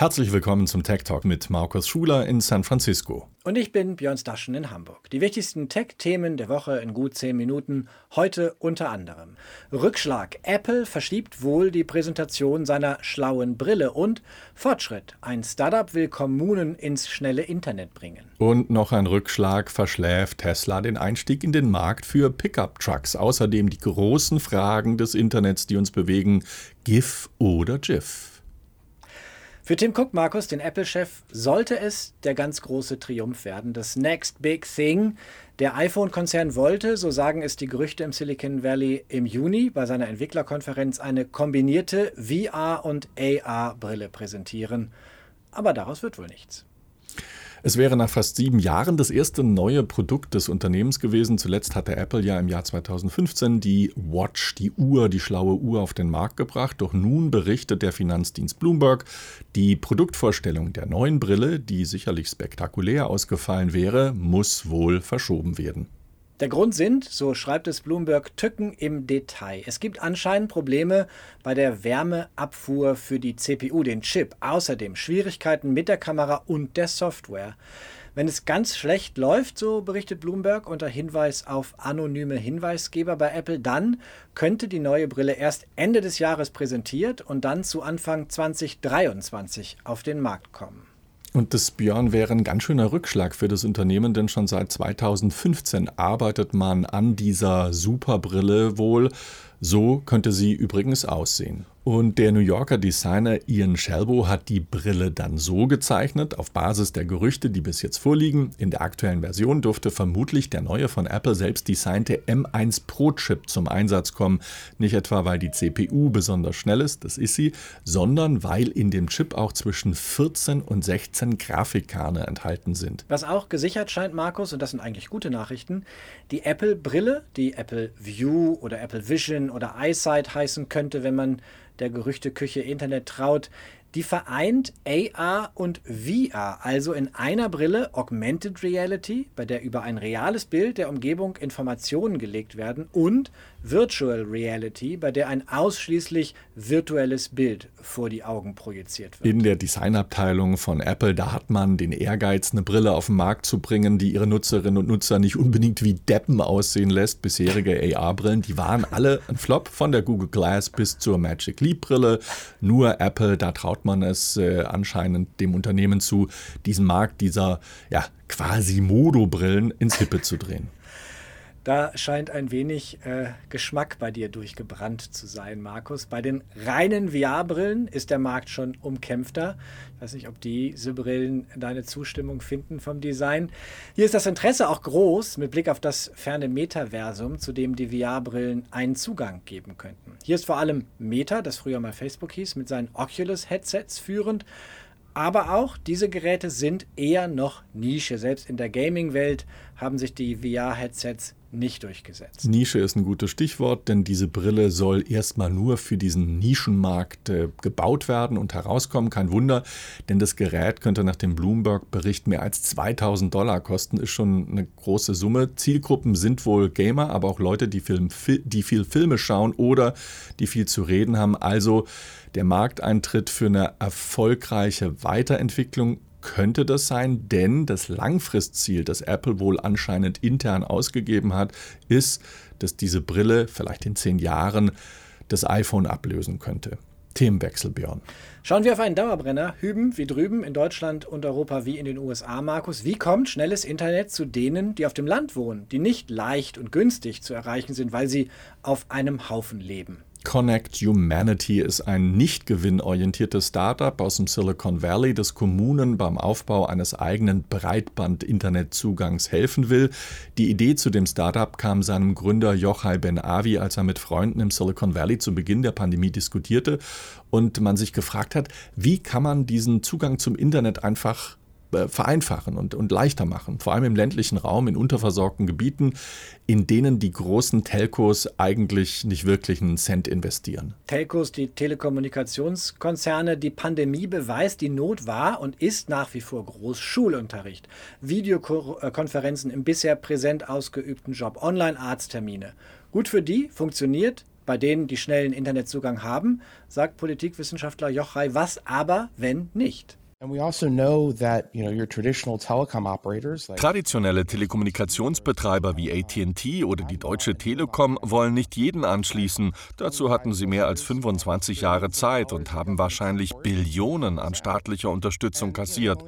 Herzlich willkommen zum Tech Talk mit Markus Schuler in San Francisco. Und ich bin Björn Staschen in Hamburg. Die wichtigsten Tech-Themen der Woche in gut zehn Minuten. Heute unter anderem Rückschlag. Apple verschiebt wohl die Präsentation seiner schlauen Brille und Fortschritt. Ein Startup will Kommunen ins schnelle Internet bringen. Und noch ein Rückschlag verschläft Tesla den Einstieg in den Markt für Pickup-Trucks. Außerdem die großen Fragen des Internets, die uns bewegen. GIF oder GIF? Für Tim Cook, Markus, den Apple-Chef, sollte es der ganz große Triumph werden. Das Next Big Thing. Der iPhone-Konzern wollte, so sagen es die Gerüchte im Silicon Valley, im Juni bei seiner Entwicklerkonferenz eine kombinierte VR- und AR-Brille präsentieren. Aber daraus wird wohl nichts. Es wäre nach fast sieben Jahren das erste neue Produkt des Unternehmens gewesen. Zuletzt hatte Apple ja im Jahr 2015 die Watch, die Uhr, die schlaue Uhr auf den Markt gebracht. Doch nun berichtet der Finanzdienst Bloomberg, die Produktvorstellung der neuen Brille, die sicherlich spektakulär ausgefallen wäre, muss wohl verschoben werden. Der Grund sind, so schreibt es Bloomberg, Tücken im Detail. Es gibt anscheinend Probleme bei der Wärmeabfuhr für die CPU, den Chip. Außerdem Schwierigkeiten mit der Kamera und der Software. Wenn es ganz schlecht läuft, so berichtet Bloomberg unter Hinweis auf anonyme Hinweisgeber bei Apple, dann könnte die neue Brille erst Ende des Jahres präsentiert und dann zu Anfang 2023 auf den Markt kommen. Und das Björn wäre ein ganz schöner Rückschlag für das Unternehmen, denn schon seit 2015 arbeitet man an dieser Superbrille wohl. So könnte sie übrigens aussehen. Und der New Yorker Designer Ian Shelbo hat die Brille dann so gezeichnet, auf Basis der Gerüchte, die bis jetzt vorliegen. In der aktuellen Version dürfte vermutlich der neue von Apple selbst designte M1 Pro Chip zum Einsatz kommen. Nicht etwa, weil die CPU besonders schnell ist, das ist sie, sondern weil in dem Chip auch zwischen 14 und 16 Grafikkerne enthalten sind. Was auch gesichert scheint, Markus, und das sind eigentlich gute Nachrichten, die Apple-Brille, die Apple View oder Apple Vision oder EyeSight heißen könnte, wenn man der Gerüchteküche Internet traut, die vereint AR und VR, also in einer Brille Augmented Reality, bei der über ein reales Bild der Umgebung Informationen gelegt werden, und Virtual Reality, bei der ein ausschließlich virtuelles Bild vor die Augen projiziert wird. In der Designabteilung von Apple, da hat man den Ehrgeiz, eine Brille auf den Markt zu bringen, die ihre Nutzerinnen und Nutzer nicht unbedingt wie Deppen aussehen lässt. Bisherige AR-Brillen, die waren alle ein Flop, von der Google Glass bis zur Magic Leap Brille. Nur Apple, da traut man es äh, anscheinend dem Unternehmen zu, diesen Markt dieser ja, quasi Modo-Brillen ins Hippe zu drehen. Da scheint ein wenig äh, Geschmack bei dir durchgebrannt zu sein, Markus. Bei den reinen VR-Brillen ist der Markt schon umkämpfter. Ich weiß nicht, ob diese Brillen deine Zustimmung finden vom Design. Hier ist das Interesse auch groß mit Blick auf das ferne Metaversum, zu dem die VR-Brillen einen Zugang geben könnten. Hier ist vor allem Meta, das früher mal Facebook hieß, mit seinen Oculus-Headsets führend. Aber auch diese Geräte sind eher noch Nische. Selbst in der Gaming-Welt haben sich die VR-Headsets nicht durchgesetzt. Nische ist ein gutes Stichwort, denn diese Brille soll erstmal nur für diesen Nischenmarkt äh, gebaut werden und herauskommen. Kein Wunder, denn das Gerät könnte nach dem Bloomberg-Bericht mehr als 2000 Dollar kosten. Ist schon eine große Summe. Zielgruppen sind wohl Gamer, aber auch Leute, die, Film, die viel Filme schauen oder die viel zu reden haben. Also der Markteintritt für eine erfolgreiche Weiterentwicklung könnte das sein, denn das Langfristziel, das Apple wohl anscheinend intern ausgegeben hat, ist, dass diese Brille vielleicht in zehn Jahren das iPhone ablösen könnte. Themenwechsel, Björn. Schauen wir auf einen Dauerbrenner. Hüben wie drüben in Deutschland und Europa wie in den USA, Markus. Wie kommt schnelles Internet zu denen, die auf dem Land wohnen, die nicht leicht und günstig zu erreichen sind, weil sie auf einem Haufen leben? Connect Humanity ist ein nicht gewinnorientiertes Startup aus dem Silicon Valley, das Kommunen beim Aufbau eines eigenen Breitband-Internetzugangs helfen will. Die Idee zu dem Startup kam seinem Gründer Yochai Ben-Avi, als er mit Freunden im Silicon Valley zu Beginn der Pandemie diskutierte und man sich gefragt hat, wie kann man diesen Zugang zum Internet einfach vereinfachen und, und leichter machen, vor allem im ländlichen Raum, in unterversorgten Gebieten, in denen die großen Telcos eigentlich nicht wirklich einen Cent investieren. Telcos, die Telekommunikationskonzerne, die Pandemie beweist, die Not war und ist nach wie vor groß. Schulunterricht, Videokonferenzen im bisher präsent ausgeübten Job, Online-Arzttermine. Gut für die, funktioniert bei denen die schnellen Internetzugang haben, sagt Politikwissenschaftler Jochai. Was aber, wenn nicht? Also Traditionelle Telekommunikationsbetreiber wie ATT oder die Deutsche Telekom wollen nicht jeden anschließen. Dazu hatten sie mehr als 25 Jahre Zeit und haben wahrscheinlich Billionen an staatlicher Unterstützung kassiert.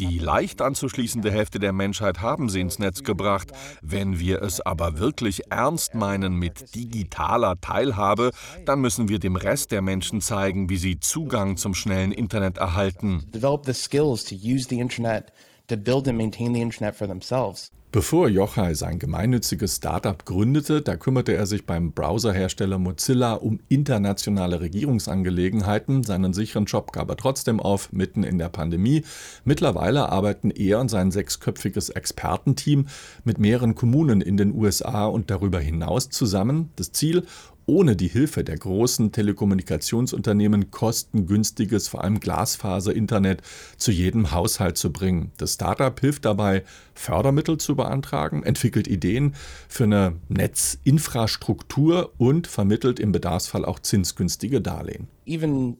Die leicht anzuschließende Hälfte der Menschheit haben sie ins Netz gebracht. Wenn wir es aber wirklich ernst meinen mit digitaler Teilhabe, dann müssen wir dem Rest der Menschen zeigen, wie sie Zugang zum schnellen Internet erhalten develop the skills to use the internet, to build and maintain the internet for themselves. Bevor Jochai sein gemeinnütziges Startup gründete, da kümmerte er sich beim Browserhersteller Mozilla um internationale Regierungsangelegenheiten. Seinen sicheren Job gab er trotzdem auf, mitten in der Pandemie. Mittlerweile arbeiten er und sein sechsköpfiges Expertenteam mit mehreren Kommunen in den USA und darüber hinaus zusammen. Das Ziel, ohne die Hilfe der großen Telekommunikationsunternehmen kostengünstiges, vor allem Glasfaser-Internet zu jedem Haushalt zu bringen. Das Startup hilft dabei, Fördermittel zu beantragen, entwickelt Ideen für eine Netzinfrastruktur und vermittelt im Bedarfsfall auch zinsgünstige Darlehen. Even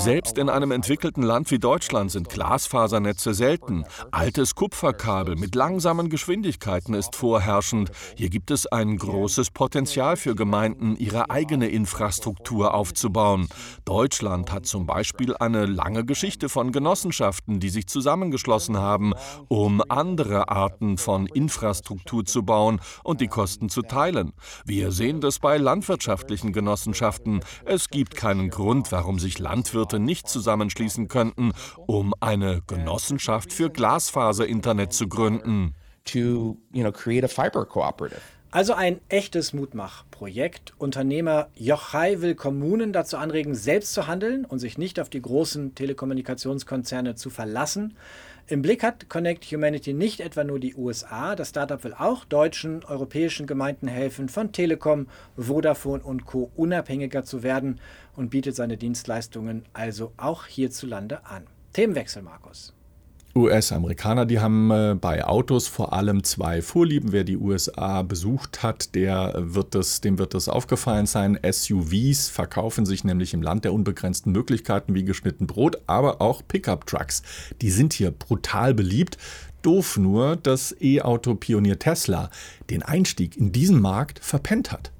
selbst in einem entwickelten Land wie Deutschland sind Glasfasernetze selten. Altes Kupferkabel mit langsamen Geschwindigkeiten ist vorherrschend. Hier gibt es ein großes Potenzial für Gemeinden, ihre eigene Infrastruktur aufzubauen. Deutschland hat zum Beispiel eine lange Geschichte von Genossenschaften, die sich zusammengeschlossen haben, um andere Arten von Infrastruktur zu bauen und die Kosten zu teilen. Wir sehen das bei landwirtschaftlichen Genossenschaften. Es gibt keinen Grund, warum sich Landwirte nicht zusammenschließen könnten, um eine Genossenschaft für Glasfaser-Internet zu gründen. To, you know, create a fiber cooperative. Also ein echtes Mutmachprojekt. Unternehmer Jochai will Kommunen dazu anregen, selbst zu handeln und sich nicht auf die großen Telekommunikationskonzerne zu verlassen. Im Blick hat Connect Humanity nicht etwa nur die USA, das Startup will auch deutschen, europäischen Gemeinden helfen, von Telekom, Vodafone und Co. unabhängiger zu werden und bietet seine Dienstleistungen also auch hierzulande an. Themenwechsel, Markus. US-Amerikaner, die haben äh, bei Autos vor allem zwei Vorlieben. Wer die USA besucht hat, der wird das, dem wird das aufgefallen sein. SUVs verkaufen sich nämlich im Land der unbegrenzten Möglichkeiten wie geschnitten Brot, aber auch Pickup-Trucks. Die sind hier brutal beliebt. Doof nur, dass E-Auto-Pionier Tesla den Einstieg in diesen Markt verpennt hat.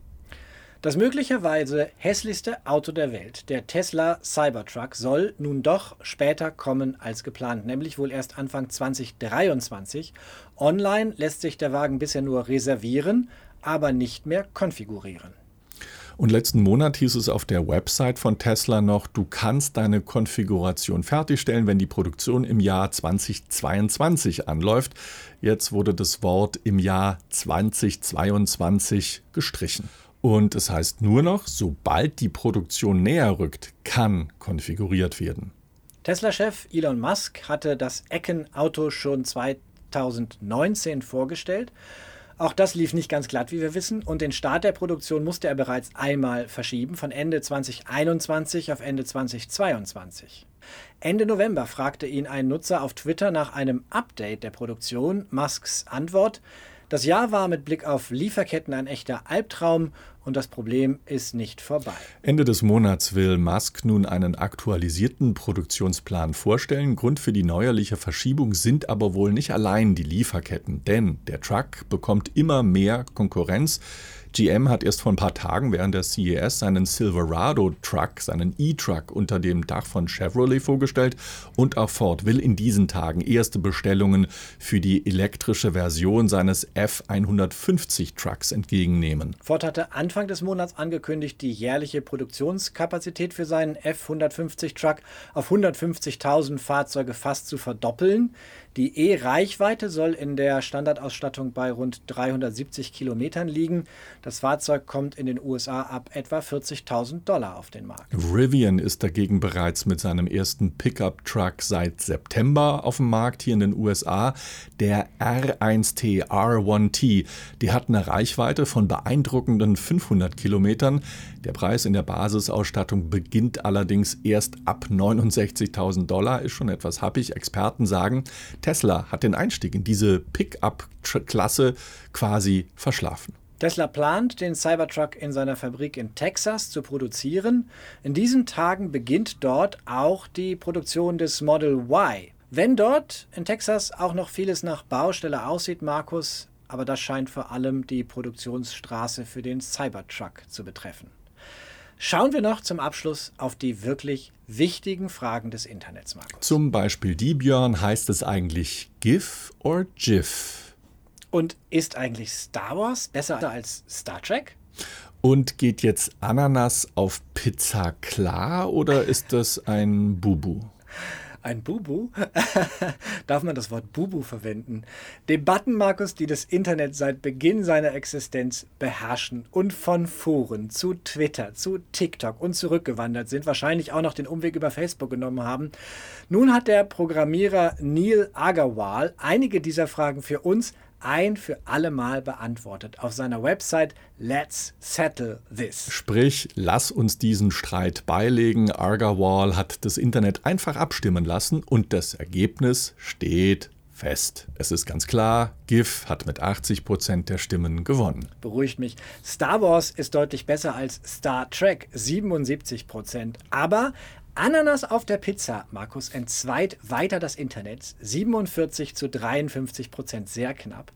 Das möglicherweise hässlichste Auto der Welt, der Tesla Cybertruck, soll nun doch später kommen als geplant, nämlich wohl erst Anfang 2023. Online lässt sich der Wagen bisher nur reservieren, aber nicht mehr konfigurieren. Und letzten Monat hieß es auf der Website von Tesla noch, du kannst deine Konfiguration fertigstellen, wenn die Produktion im Jahr 2022 anläuft. Jetzt wurde das Wort im Jahr 2022 gestrichen. Und es heißt nur noch, sobald die Produktion näher rückt, kann konfiguriert werden. Tesla-Chef Elon Musk hatte das Ecken-Auto schon 2019 vorgestellt. Auch das lief nicht ganz glatt, wie wir wissen, und den Start der Produktion musste er bereits einmal verschieben, von Ende 2021 auf Ende 2022. Ende November fragte ihn ein Nutzer auf Twitter nach einem Update der Produktion. Musks Antwort: Das Jahr war mit Blick auf Lieferketten ein echter Albtraum und das Problem ist nicht vorbei. Ende des Monats will Musk nun einen aktualisierten Produktionsplan vorstellen. Grund für die neuerliche Verschiebung sind aber wohl nicht allein die Lieferketten, denn der Truck bekommt immer mehr Konkurrenz. GM hat erst vor ein paar Tagen während der CES seinen Silverado Truck, seinen E-Truck unter dem Dach von Chevrolet vorgestellt und auch Ford will in diesen Tagen erste Bestellungen für die elektrische Version seines F150 Trucks entgegennehmen. Ford hatte Anfang des Monats angekündigt, die jährliche Produktionskapazität für seinen F150 Truck auf 150.000 Fahrzeuge fast zu verdoppeln. Die E-Reichweite soll in der Standardausstattung bei rund 370 Kilometern liegen. Das Fahrzeug kommt in den USA ab etwa 40.000 Dollar auf den Markt. Rivian ist dagegen bereits mit seinem ersten Pickup-Truck seit September auf dem Markt hier in den USA. Der R1T, R1T, die hat eine Reichweite von beeindruckenden 500 Kilometern. Der Preis in der Basisausstattung beginnt allerdings erst ab 69.000 Dollar, ist schon etwas happig. Experten sagen, Tesla hat den Einstieg in diese Pickup-Klasse quasi verschlafen. Tesla plant, den Cybertruck in seiner Fabrik in Texas zu produzieren. In diesen Tagen beginnt dort auch die Produktion des Model Y. Wenn dort in Texas auch noch vieles nach Baustelle aussieht, Markus, aber das scheint vor allem die Produktionsstraße für den Cybertruck zu betreffen. Schauen wir noch zum Abschluss auf die wirklich wichtigen Fragen des Internets, Markus. Zum Beispiel die, Björn, heißt es eigentlich GIF oder GIF? Und ist eigentlich Star Wars besser als Star Trek? Und geht jetzt Ananas auf Pizza klar oder ist das ein Bubu? Ein Bubu? Darf man das Wort Bubu verwenden? Debatten, Markus, die das Internet seit Beginn seiner Existenz beherrschen und von Foren zu Twitter, zu TikTok und zurückgewandert sind, wahrscheinlich auch noch den Umweg über Facebook genommen haben. Nun hat der Programmierer Neil Agarwal einige dieser Fragen für uns ein für alle Mal beantwortet auf seiner Website Let's Settle This. Sprich, lass uns diesen Streit beilegen. Argawal hat das Internet einfach abstimmen lassen und das Ergebnis steht fest. Es ist ganz klar, GIF hat mit 80 Prozent der Stimmen gewonnen. Beruhigt mich. Star Wars ist deutlich besser als Star Trek, 77%. Prozent. Aber Ananas auf der Pizza, Markus, entzweit weiter das Internet. 47 zu 53 Prozent, sehr knapp.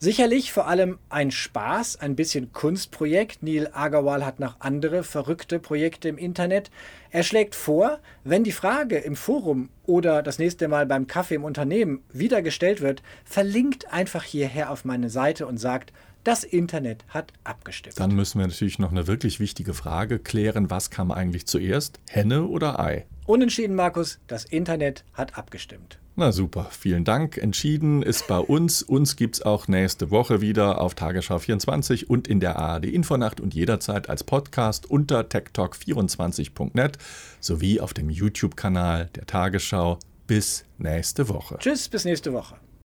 Sicherlich vor allem ein Spaß, ein bisschen Kunstprojekt. Neil Agarwal hat noch andere verrückte Projekte im Internet. Er schlägt vor, wenn die Frage im Forum oder das nächste Mal beim Kaffee im Unternehmen wieder gestellt wird, verlinkt einfach hierher auf meine Seite und sagt, das Internet hat abgestimmt. Dann müssen wir natürlich noch eine wirklich wichtige Frage klären. Was kam eigentlich zuerst? Henne oder Ei? Unentschieden, Markus. Das Internet hat abgestimmt. Na super, vielen Dank. Entschieden ist bei uns. Uns gibt es auch nächste Woche wieder auf Tagesschau 24 und in der ARD Infonacht und jederzeit als Podcast unter techtalk24.net sowie auf dem YouTube-Kanal der Tagesschau. Bis nächste Woche. Tschüss, bis nächste Woche.